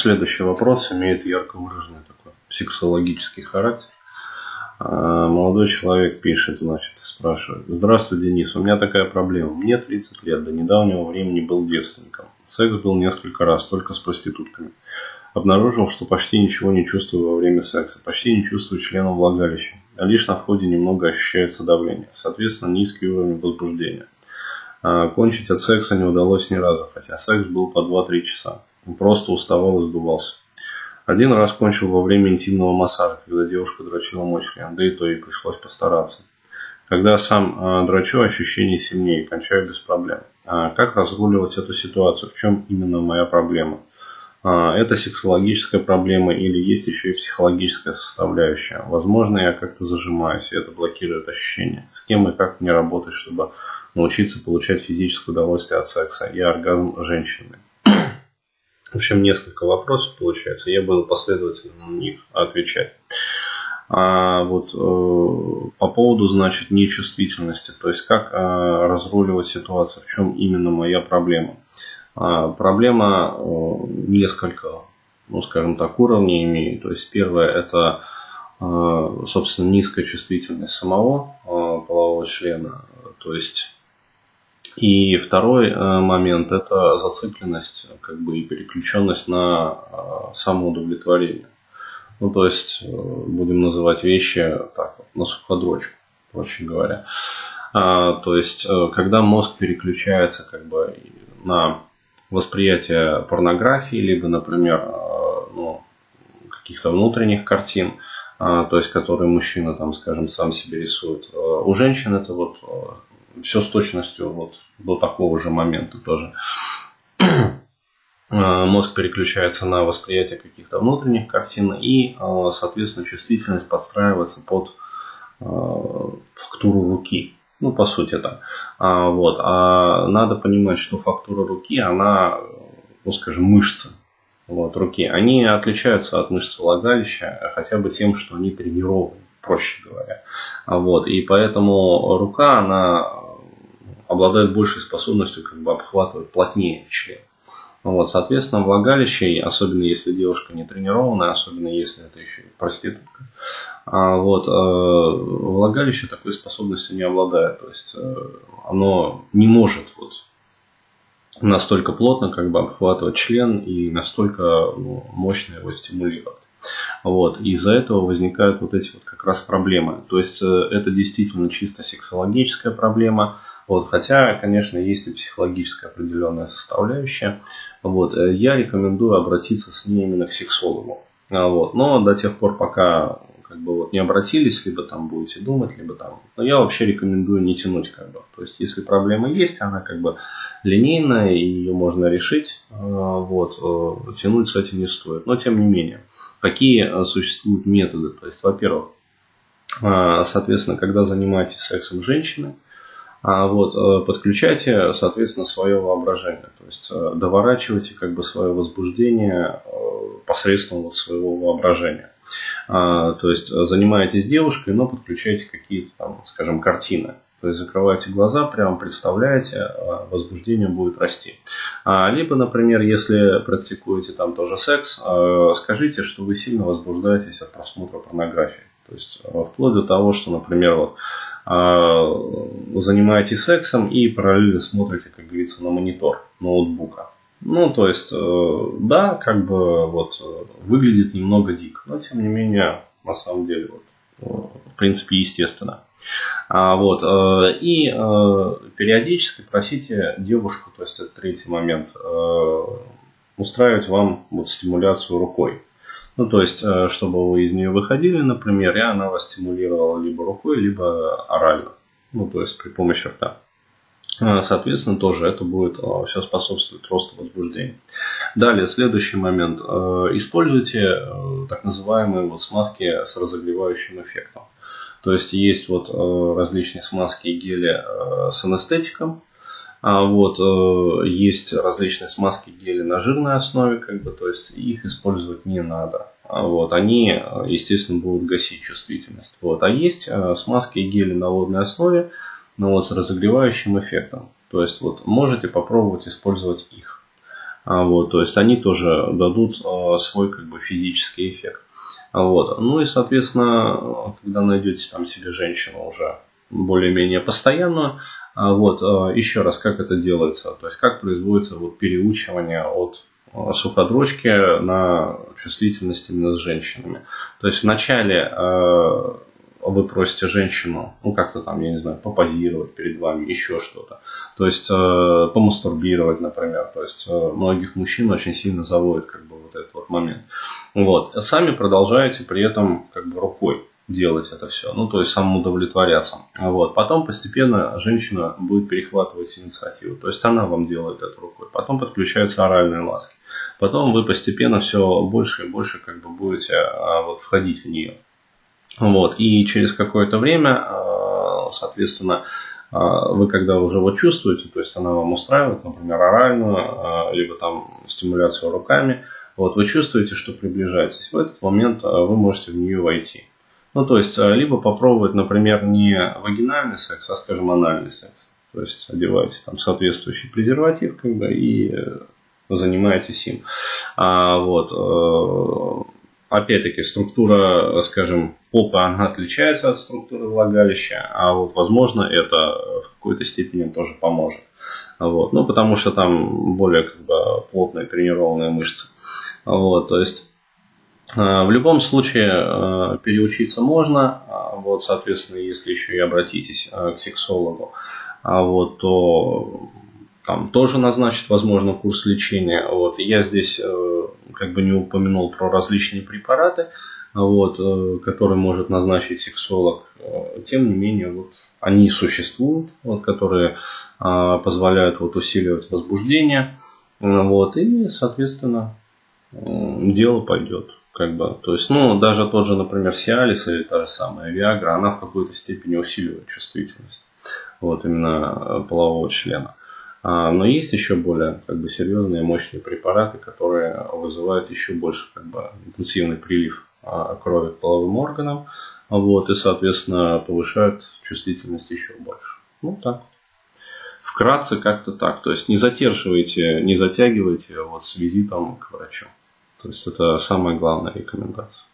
Следующий вопрос имеет ярко выраженный такой сексологический характер. А, молодой человек пишет, значит, спрашивает. Здравствуй, Денис, у меня такая проблема. Мне 30 лет, до недавнего времени был девственником. Секс был несколько раз, только с проститутками. Обнаружил, что почти ничего не чувствую во время секса, почти не чувствую членом влагалища, а лишь на входе немного ощущается давление, соответственно низкий уровень возбуждения. А кончить от секса не удалось ни разу, хотя секс был по 2-3 часа. Просто уставал и сдувался. Один раз кончил во время интимного массажа, когда девушка дрочила мой член, да и то ей пришлось постараться. Когда сам э, дрочу, ощущение сильнее, кончаю без проблем. А как разруливать эту ситуацию? В чем именно моя проблема? А, это сексологическая проблема или есть еще и психологическая составляющая? Возможно, я как-то зажимаюсь, и это блокирует ощущения. С кем и как мне работать, чтобы научиться получать физическое удовольствие от секса и оргазм женщины? В общем, несколько вопросов получается. Я буду последовательно на них отвечать. А вот э, по поводу, значит, нечувствительности, то есть как э, разруливать ситуацию, в чем именно моя проблема. А, проблема э, несколько, ну, скажем так, уровней имеет. То есть первое это, э, собственно, низкая чувствительность самого э, полового члена. То есть и второй э, момент – это зацикленность как бы, и переключенность на э, самоудовлетворение. Ну, то есть, э, будем называть вещи так, на суходрочку, проще говоря. А, то есть, когда мозг переключается как бы, на восприятие порнографии, либо, например, ну, каких-то внутренних картин, то есть, которые мужчина, там, скажем, сам себе рисует. У женщин это вот все с точностью вот до такого же момента тоже. А, мозг переключается на восприятие каких-то внутренних картин и, а, соответственно, чувствительность подстраивается под а, фактуру руки. Ну, по сути, это. Вот. А надо понимать, что фактура руки, она, ну, скажем, мышцы вот, руки, они отличаются от мышц влагалища хотя бы тем, что они тренированы, проще говоря. Вот. И поэтому рука, она обладает большей способностью как бы обхватывать плотнее член. Вот, соответственно, влагалище, особенно если девушка не тренированная, особенно если это еще и проститутка, а вот, э, влагалище такой способности не обладает. То есть э, оно не может вот, настолько плотно как бы обхватывать член и настолько ну, мощно его стимулировать. Вот. И из-за этого возникают вот эти вот как раз проблемы. То есть э, это действительно чисто сексологическая проблема. Вот, хотя, конечно, есть и психологическая определенная составляющая. Вот, э, я рекомендую обратиться с ней именно к сексологу. А, вот, но до тех пор, пока как бы вот не обратились, либо там будете думать, либо там. Но я вообще рекомендую не тянуть как бы. То есть, если проблема есть, она как бы линейная, и ее можно решить, а, вот, э, тянуть с этим не стоит. Но тем не менее, какие э, существуют методы? То есть, во-первых, соответственно, когда занимаетесь сексом с женщиной, а вот э, подключайте, соответственно, свое воображение. То есть э, доворачивайте как бы свое возбуждение э, посредством вот своего воображения. А, то есть занимаетесь девушкой, но подключайте какие-то там, скажем, картины. То есть закрывайте глаза, прямо представляете, возбуждение будет расти. А, либо, например, если практикуете там тоже секс, скажите, что вы сильно возбуждаетесь от просмотра порнографии. То есть вплоть до того, что, например, вот, а, занимаетесь сексом и параллельно смотрите, как говорится, на монитор ноутбука. Ну, то есть, э, да, как бы вот выглядит немного дико, но тем не менее, на самом деле, вот, э, в принципе, естественно. А, вот, э, и периодически просите девушку, то есть это третий момент, устраивать вам вот стимуляцию рукой. Ну, то есть, э, чтобы вы из нее выходили, например, и она вас стимулировала либо рукой, либо орально. Ну, то есть, при помощи рта. Э, соответственно, тоже это будет э, все способствовать росту возбуждения. Далее, следующий момент. Используйте так называемые вот смазки с разогревающим эффектом. То есть, есть вот различные смазки и гели с анестетиком, а вот э, есть различные смазки гели на жирной основе, как бы, то есть их использовать не надо. А вот, они, естественно, будут гасить чувствительность. Вот. А есть э, смазки и гели на водной основе, но вот с разогревающим эффектом. То есть вот можете попробовать использовать их. А, вот, то есть они тоже дадут а, свой как бы, физический эффект. А, вот. Ну и, соответственно, когда найдете там себе женщину уже более-менее постоянную, вот, еще раз, как это делается, то есть как производится вот переучивание от суходрочки на чувствительность именно с женщинами. То есть вначале вы просите женщину, ну как-то там, я не знаю, попозировать перед вами, еще что-то. То есть э, помастурбировать, например. То есть э, многих мужчин очень сильно заводит как бы вот этот вот момент. Вот. Сами продолжаете при этом как бы рукой делать это все. Ну, то есть самоудовлетворяться. Вот. Потом постепенно женщина будет перехватывать инициативу. То есть она вам делает это рукой. Потом подключаются оральные ласки. Потом вы постепенно все больше и больше как бы будете а, вот, входить в нее. Вот. И через какое-то время, а, соответственно, а, вы когда уже вот чувствуете, то есть она вам устраивает, например, оральную, а, либо там стимуляцию руками, вот вы чувствуете, что приближаетесь. В этот момент вы можете в нее войти. Ну, то есть, либо попробовать, например, не вагинальный секс, а, скажем, анальный секс. То есть, одеваете там соответствующий презерватив, как бы, и э, занимаетесь им. А, вот. Э, опять-таки, структура, скажем, попы, она отличается от структуры влагалища, а вот, возможно, это в какой-то степени тоже поможет. Вот. Ну, потому что там более как бы, плотные тренированные мышцы. Вот, то есть, э, в любом случае, э, переучиться можно. А вот, соответственно, если еще и обратитесь э, к сексологу, а вот, то там тоже назначит, возможно, курс лечения. Вот. Я здесь как бы не упомянул про различные препараты вот, э, который может назначить сексолог. Э, тем не менее, вот они существуют, вот, которые а, позволяют вот, усиливать возбуждение. Вот, и, соответственно, дело пойдет. Как бы, то есть, ну, даже тот же, например, Сиалис или та же самая Виагра, она в какой-то степени усиливает чувствительность. Вот именно э, полового члена. А, но есть еще более как бы, серьезные, мощные препараты, которые вызывают еще больше как бы, интенсивный прилив а, крови к половым органам, вот, и, соответственно, повышают чувствительность еще больше. Ну, так Вкратце как-то так. То есть не задерживайте, не затягивайте вот с визитом к врачу. То есть это самая главная рекомендация.